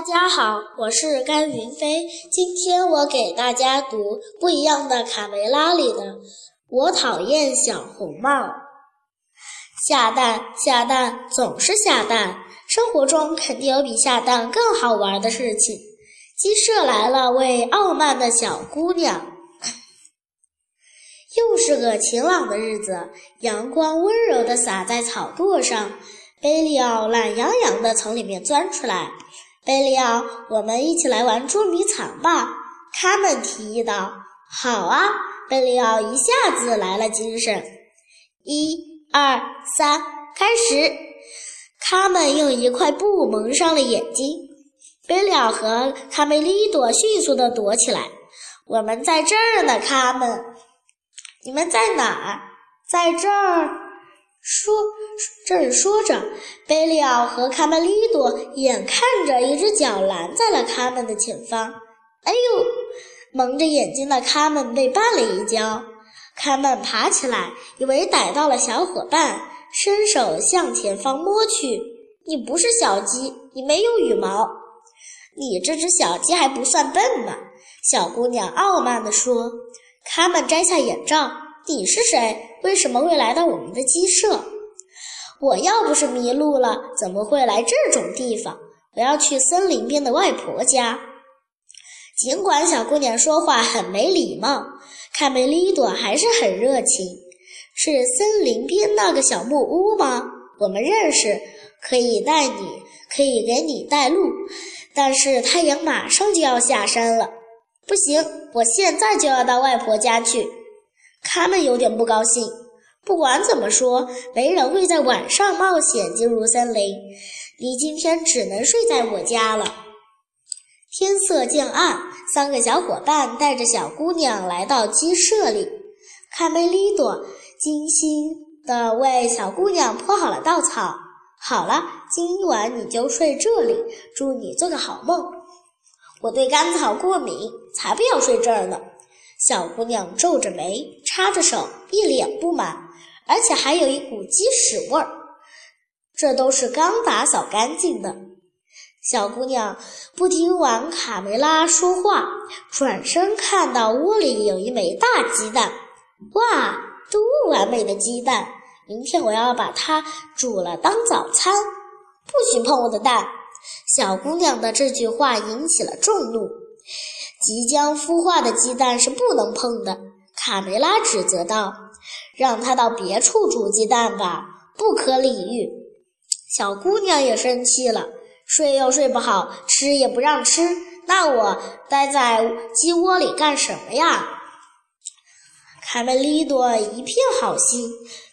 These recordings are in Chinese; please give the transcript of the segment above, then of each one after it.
大家好，我是甘云飞。今天我给大家读《不一样的卡梅拉》里的《我讨厌小红帽》。下蛋，下蛋，总是下蛋。生活中肯定有比下蛋更好玩的事情。鸡舍来了，位傲慢的小姑娘。又是个晴朗的日子，阳光温柔地洒在草垛上。贝利奥懒洋洋地从里面钻出来。贝利奥，我们一起来玩捉迷藏吧！卡门提议道。好啊！贝利奥一下子来了精神。一、二、三，开始！卡门用一块布蒙上了眼睛。贝利奥和卡梅利多迅速地躲起来。我们在这儿呢，卡门。你们在哪儿？在这儿。说，正说着，贝利奥和卡梅利多眼看着一只脚拦在了卡门的前方。哎呦！蒙着眼睛的卡门被绊了一跤。卡门爬起来，以为逮到了小伙伴，伸手向前方摸去。你不是小鸡，你没有羽毛。你这只小鸡还不算笨呢。小姑娘傲慢地说。卡门摘下眼罩。你是谁？为什么会来到我们的鸡舍？我要不是迷路了，怎么会来这种地方？我要去森林边的外婆家。尽管小姑娘说话很没礼貌，卡梅利多还是很热情。是森林边那个小木屋吗？我们认识，可以带你，可以给你带路。但是太阳马上就要下山了，不行，我现在就要到外婆家去。卡门有点不高兴。不管怎么说，没人会在晚上冒险进入森林。你今天只能睡在我家了。天色渐暗，三个小伙伴带着小姑娘来到鸡舍里。卡梅利多精心地为小姑娘铺好了稻草。好了，今晚你就睡这里。祝你做个好梦。我对干草过敏，才不要睡这儿呢。小姑娘皱着眉，插着手，一脸不满。而且还有一股鸡屎味儿，这都是刚打扫干净的。小姑娘不听完卡梅拉说话，转身看到窝里有一枚大鸡蛋，哇，多完美的鸡蛋！明天我要把它煮了当早餐。不许碰我的蛋！小姑娘的这句话引起了众怒。即将孵化的鸡蛋是不能碰的，卡梅拉指责道。让他到别处煮鸡蛋吧，不可理喻。小姑娘也生气了，睡又睡不好，吃也不让吃，那我待在鸡窝里干什么呀？卡梅利多一片好心，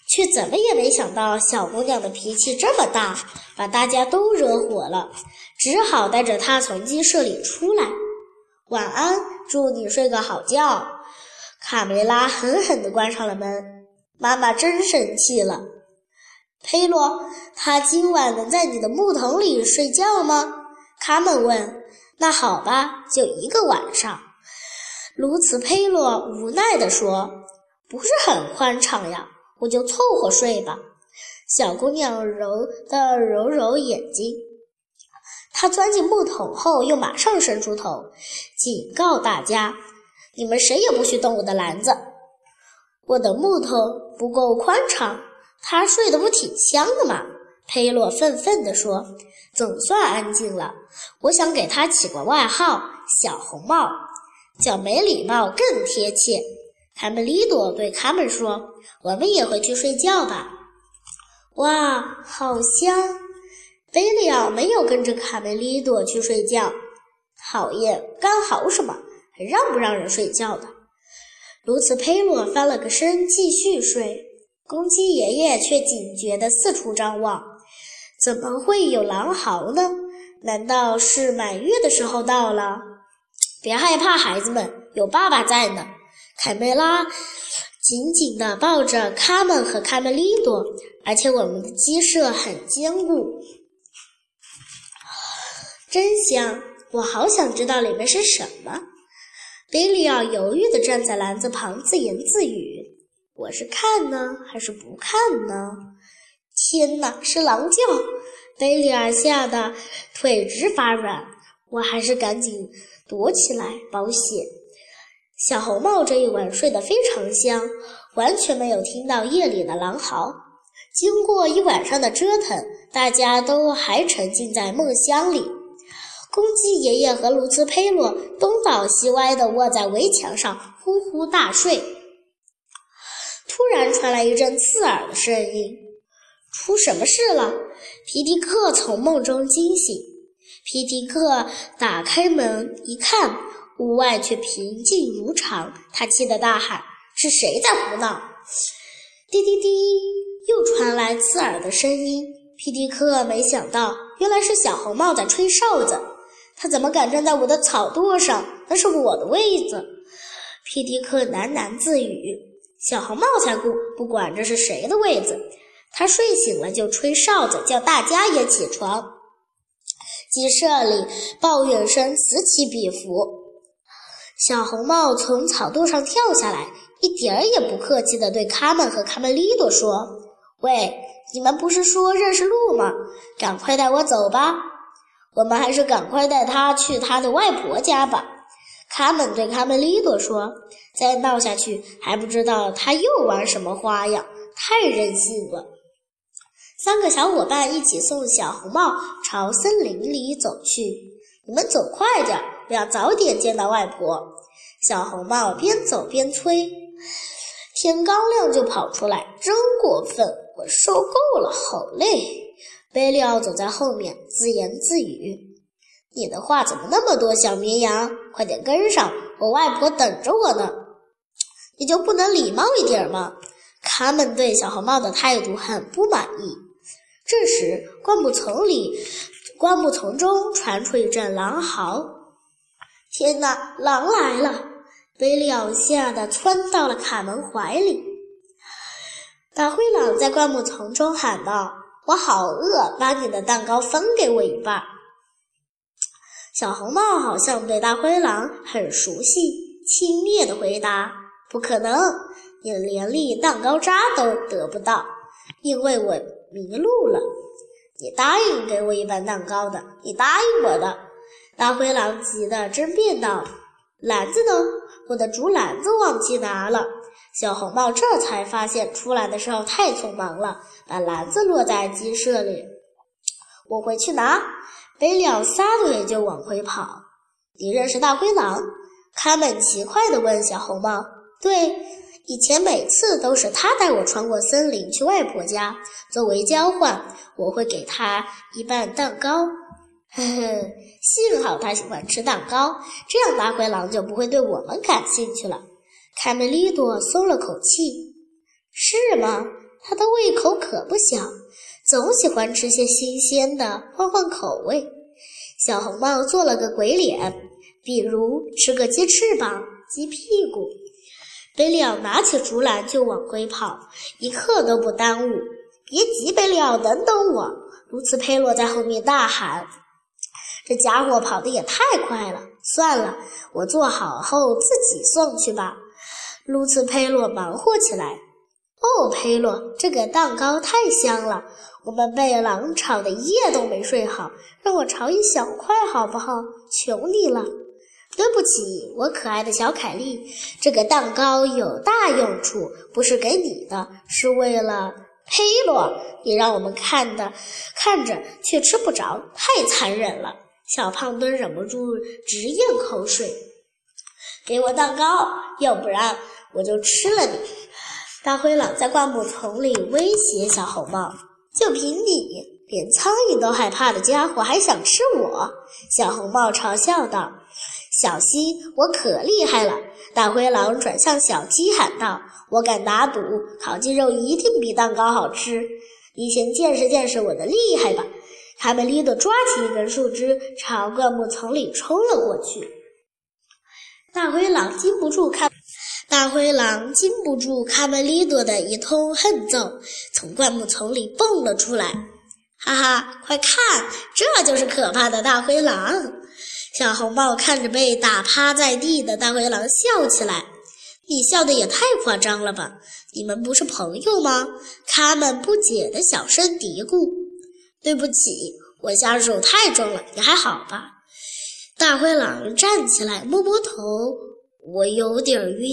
却怎么也没想到小姑娘的脾气这么大，把大家都惹火了，只好带着她从鸡舍里出来。晚安，祝你睡个好觉。卡梅拉狠狠地关上了门。妈妈真生气了。佩洛，他今晚能在你的木桶里睡觉吗？卡门问。那好吧，就一个晚上。卢茨佩洛无奈地说：“不是很宽敞呀，我就凑合睡吧。”小姑娘揉的揉揉眼睛。她钻进木桶后，又马上伸出头，警告大家：“你们谁也不许动我的篮子。”我的木头不够宽敞，他睡得不挺香的吗？佩洛愤愤地说：“总算安静了。我想给他起个外号‘小红帽’，叫没礼貌更贴切。”卡梅利多对他们说：“我们也回去睡觉吧。”哇，好香！贝利奥没有跟着卡梅利多去睡觉，讨厌，干嚎什么？还让不让人睡觉的？如此佩洛翻了个身，继续睡。公鸡爷爷却警觉地四处张望。怎么会有狼嚎呢？难道是满月的时候到了？别害怕，孩子们，有爸爸在呢。凯梅拉紧紧地抱着卡门和卡梅利多，而且我们的鸡舍很坚固，真香！我好想知道里面是什么。贝利奥犹豫地站在篮子旁，自言自语：“我是看呢，还是不看呢？”天哪，是狼叫！贝利尔吓得腿直发软。我还是赶紧躲起来保险。小红帽这一晚睡得非常香，完全没有听到夜里的狼嚎。经过一晚上的折腾，大家都还沉浸在梦乡里。公鸡爷爷和卢茨佩洛东倒西歪地卧在围墙上，呼呼大睡。突然传来一阵刺耳的声音：“出什么事了？”皮迪克从梦中惊醒。皮迪克打开门一看。屋外却平静如常，他气得大喊：“是谁在胡闹？”滴滴滴，又传来刺耳的声音。皮迪克没想到，原来是小红帽在吹哨子。他怎么敢站在我的草垛上？那是我的位子。皮迪克喃喃自语：“小红帽才不不管这是谁的位子。”他睡醒了就吹哨子，叫大家也起床。鸡舍里抱怨声此起彼伏。小红帽从草垛上跳下来，一点儿也不客气地对卡门和卡梅利多说：“喂，你们不是说认识路吗？赶快带我走吧！我们还是赶快带他去他的外婆家吧。”卡门对卡梅利多说：“再闹下去，还不知道他又玩什么花样，太任性了。”三个小伙伴一起送小红帽朝森林里走去。你们走快点，我要早点见到外婆。小红帽边走边催，天刚亮就跑出来，真过分！我受够了，好累。贝利奥走在后面，自言自语：“你的话怎么那么多？小绵羊，快点跟上，我外婆等着我呢。你就不能礼貌一点吗？”卡门对小红帽的态度很不满意。这时，灌木丛里。灌木丛中传出一阵狼嚎。天哪，狼来了！贝利奥吓得窜到了卡门怀里。大灰狼在灌木丛中喊道：“我好饿，把你的蛋糕分给我一半。”小红帽好像对大灰狼很熟悉，轻蔑地回答：“不可能，你连粒蛋糕渣都得不到，因为我迷路了。”你答应给我一半蛋糕的，你答应我的。大灰狼急得争辩道：“篮子呢？我的竹篮子忘记拿了。”小红帽这才发现出来的时候太匆忙了，把篮子落在鸡舍里。我回去拿。贝利奥撒腿就往回跑。你认识大灰狼？卡门奇怪地问小红帽。对。以前每次都是他带我穿过森林去外婆家，作为交换，我会给他一半蛋糕。呵呵，幸好他喜欢吃蛋糕，这样大灰狼就不会对我们感兴趣了。卡梅利多松了口气。是吗？他的胃口可不小，总喜欢吃些新鲜的，换换口味。小红帽做了个鬼脸，比如吃个鸡翅膀、鸡屁股。贝利奥拿起竹篮就往回跑，一刻都不耽误。别急，贝利奥，等等我！卢茨佩洛在后面大喊：“这家伙跑得也太快了！”算了，我做好后自己送去吧。卢茨佩洛忙活起来：“哦，佩洛，这个蛋糕太香了！我们被狼吵得一夜都没睡好，让我尝一小块好不好？求你了。”对不起，我可爱的小凯莉，这个蛋糕有大用处，不是给你的，是为了佩洛。你让我们看的看着却吃不着，太残忍了。小胖墩忍不住直咽口水。给我蛋糕，要不然我就吃了你！大灰狼在灌木丛里威胁小红帽。就凭你，连苍蝇都害怕的家伙，还想吃我？小红帽嘲笑道。小西，我可厉害了！大灰狼转向小鸡喊道：“我敢打赌，烤鸡肉一定比蛋糕好吃。你先见识见识我的厉害吧！”卡梅利多抓起一根树枝，朝灌木丛里冲了过去。大灰狼禁不住看，大灰狼禁不住卡梅利多的一通恨揍，从灌木丛里蹦了出来。哈哈，快看，这就是可怕的大灰狼！小红帽看着被打趴在地的大灰狼笑起来，你笑的也太夸张了吧？你们不是朋友吗？卡门不解的小声嘀咕：“对不起，我下手太重了，你还好吧？”大灰狼站起来，摸摸头，我有点晕。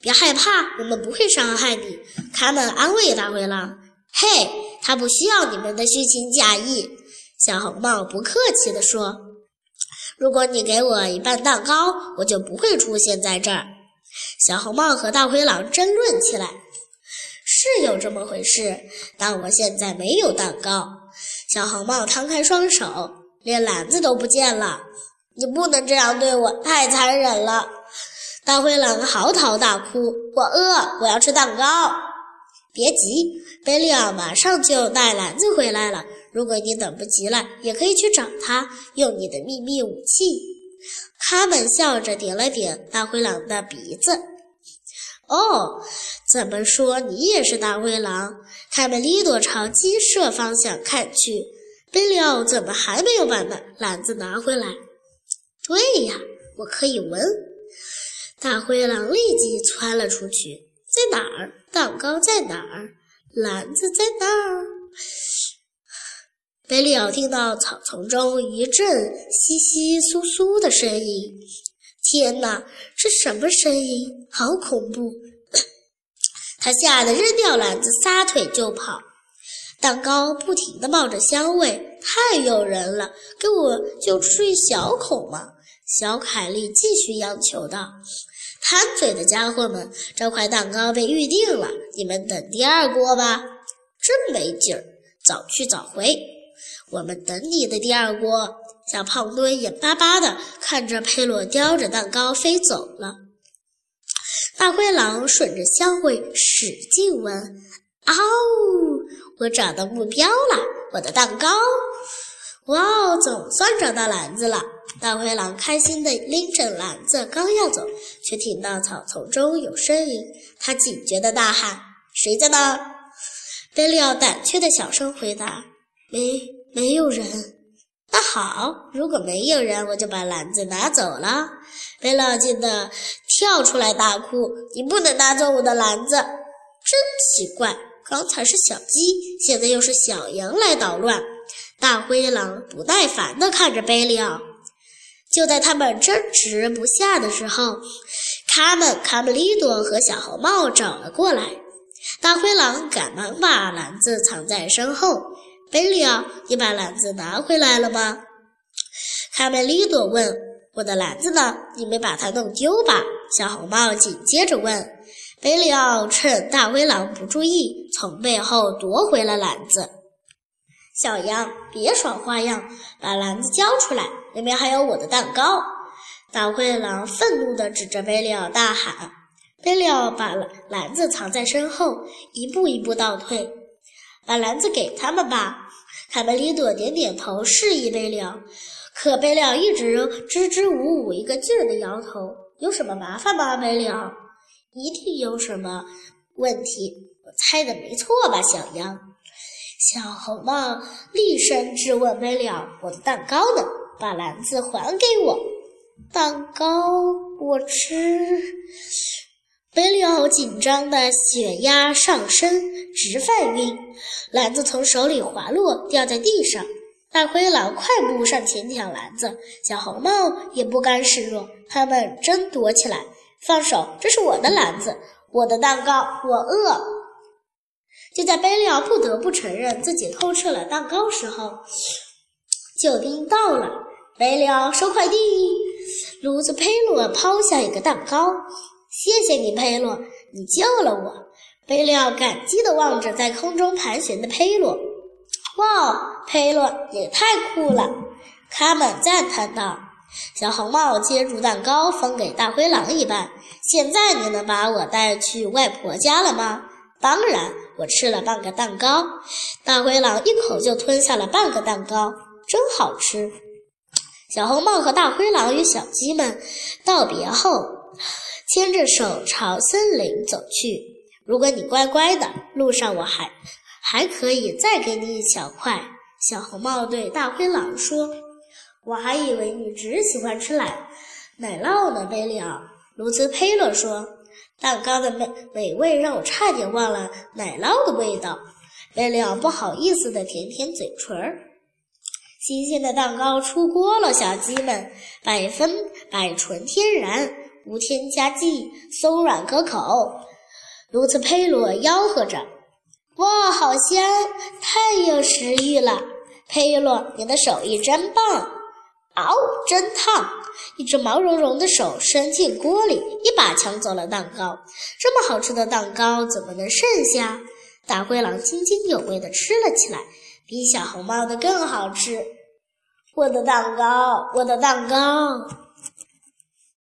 别害怕，我们不会伤害你。卡门安慰大灰狼：“嘿，他不需要你们的虚情假意。”小红帽不客气地说：“如果你给我一半蛋糕，我就不会出现在这儿。”小红帽和大灰狼争论起来。是有这么回事，但我现在没有蛋糕。小红帽摊开双手，连篮子都不见了。你不能这样对我，太残忍了！大灰狼嚎啕大哭：“我饿，我要吃蛋糕。”别急，贝利奥马上就带篮子回来了。如果你等不及了，也可以去找他，用你的秘密武器。卡门笑着点了点大灰狼的鼻子。哦，怎么说你也是大灰狼？卡梅利多朝鸡舍方向看去，贝利奥怎么还没有把篮篮子拿回来？对呀，我可以闻。大灰狼立即窜了出去。在哪儿？蛋糕在哪儿？篮子在哪儿？贝利奥听到草丛中一阵窸窸窣窣的声音。天哪，是什么声音？好恐怖！他吓得扔掉篮子，撒腿就跑。蛋糕不停地冒着香味，太诱人了！给我就吃一小口嘛！小凯莉继续央求道：“贪嘴的家伙们，这块蛋糕被预定了，你们等第二锅吧。”真没劲儿，早去早回。我们等你的第二锅。小胖墩眼巴巴地看着佩洛叼着蛋糕飞走了。大灰狼顺着香味使劲闻，嗷！我找到目标了，我的蛋糕！哇哦，总算找到篮子了！大灰狼开心地拎着篮子，刚要走，却听到草丛中有声音。他警觉地大喊：“谁在那？”贝利奥胆怯地小声回答：“没，没有人。”那好，如果没有人，我就把篮子拿走了。贝利奥急得跳出来大哭：“你不能拿走我的篮子！”真奇怪，刚才是小鸡，现在又是小羊来捣乱。大灰狼不耐烦地看着贝利奥。就在他们争执不下的时候，卡门、卡梅利多和小红帽找了过来。大灰狼赶忙把篮子藏在身后。贝利奥，你把篮子拿回来了吗？卡梅利多问。我的篮子呢？你没把它弄丢吧？小红帽紧接着问。贝利奥趁大灰狼不注意，从背后夺回了篮子。小羊，别耍花样，把篮子交出来，里面还有我的蛋糕！大灰狼愤怒地指着贝利奥大喊。贝利奥把篮子藏在身后，一步一步倒退。把篮子给他们吧，卡梅利多点点头，示意贝利奥。可贝利奥一直支支吾吾，一个劲儿的摇头。有什么麻烦吗，贝利奥？一定有什么问题。我猜的没错吧，小羊？小红帽厉声质问贝利奥：“我的蛋糕呢？把篮子还给我！蛋糕我吃。”贝利奥紧张的血压上升，直犯晕，篮子从手里滑落，掉在地上。大灰狼快步上前抢篮子，小红帽也不甘示弱，他们争夺起来。放手，这是我的篮子，我的蛋糕，我饿。就在贝利奥不得不承认自己偷吃了蛋糕时候，救兵到了。贝利奥收快递，炉子佩洛抛下一个蛋糕。谢谢你，佩洛，你救了我。贝利奥感激地望着在空中盘旋的佩洛。哇，佩洛也太酷了！卡门赞叹道。小红帽接住蛋糕，分给大灰狼一半。现在你能把我带去外婆家了吗？当然，我吃了半个蛋糕。大灰狼一口就吞下了半个蛋糕，真好吃。小红帽和大灰狼与小鸡们道别后。牵着手朝森林走去。如果你乖乖的，路上我还还可以再给你一小块。小红帽对大灰狼说：“我还以为你只喜欢吃奶奶酪呢。”贝利奥，卢兹佩勒说：“蛋糕的美美味让我差点忘了奶酪的味道。”贝利奥不好意思地舔舔嘴唇儿。新鲜的蛋糕出锅了，小鸡们，百分百纯天然，无添加剂，松软可口。卢茨佩罗吆喝着：“哇，好香，太有食欲了！”佩洛，你的手艺真棒！嗷，真烫！一只毛茸茸的手伸进锅里，一把抢走了蛋糕。这么好吃的蛋糕怎么能剩下？大灰狼津津有味地吃了起来，比小红帽的更好吃。我的蛋糕，我的蛋糕。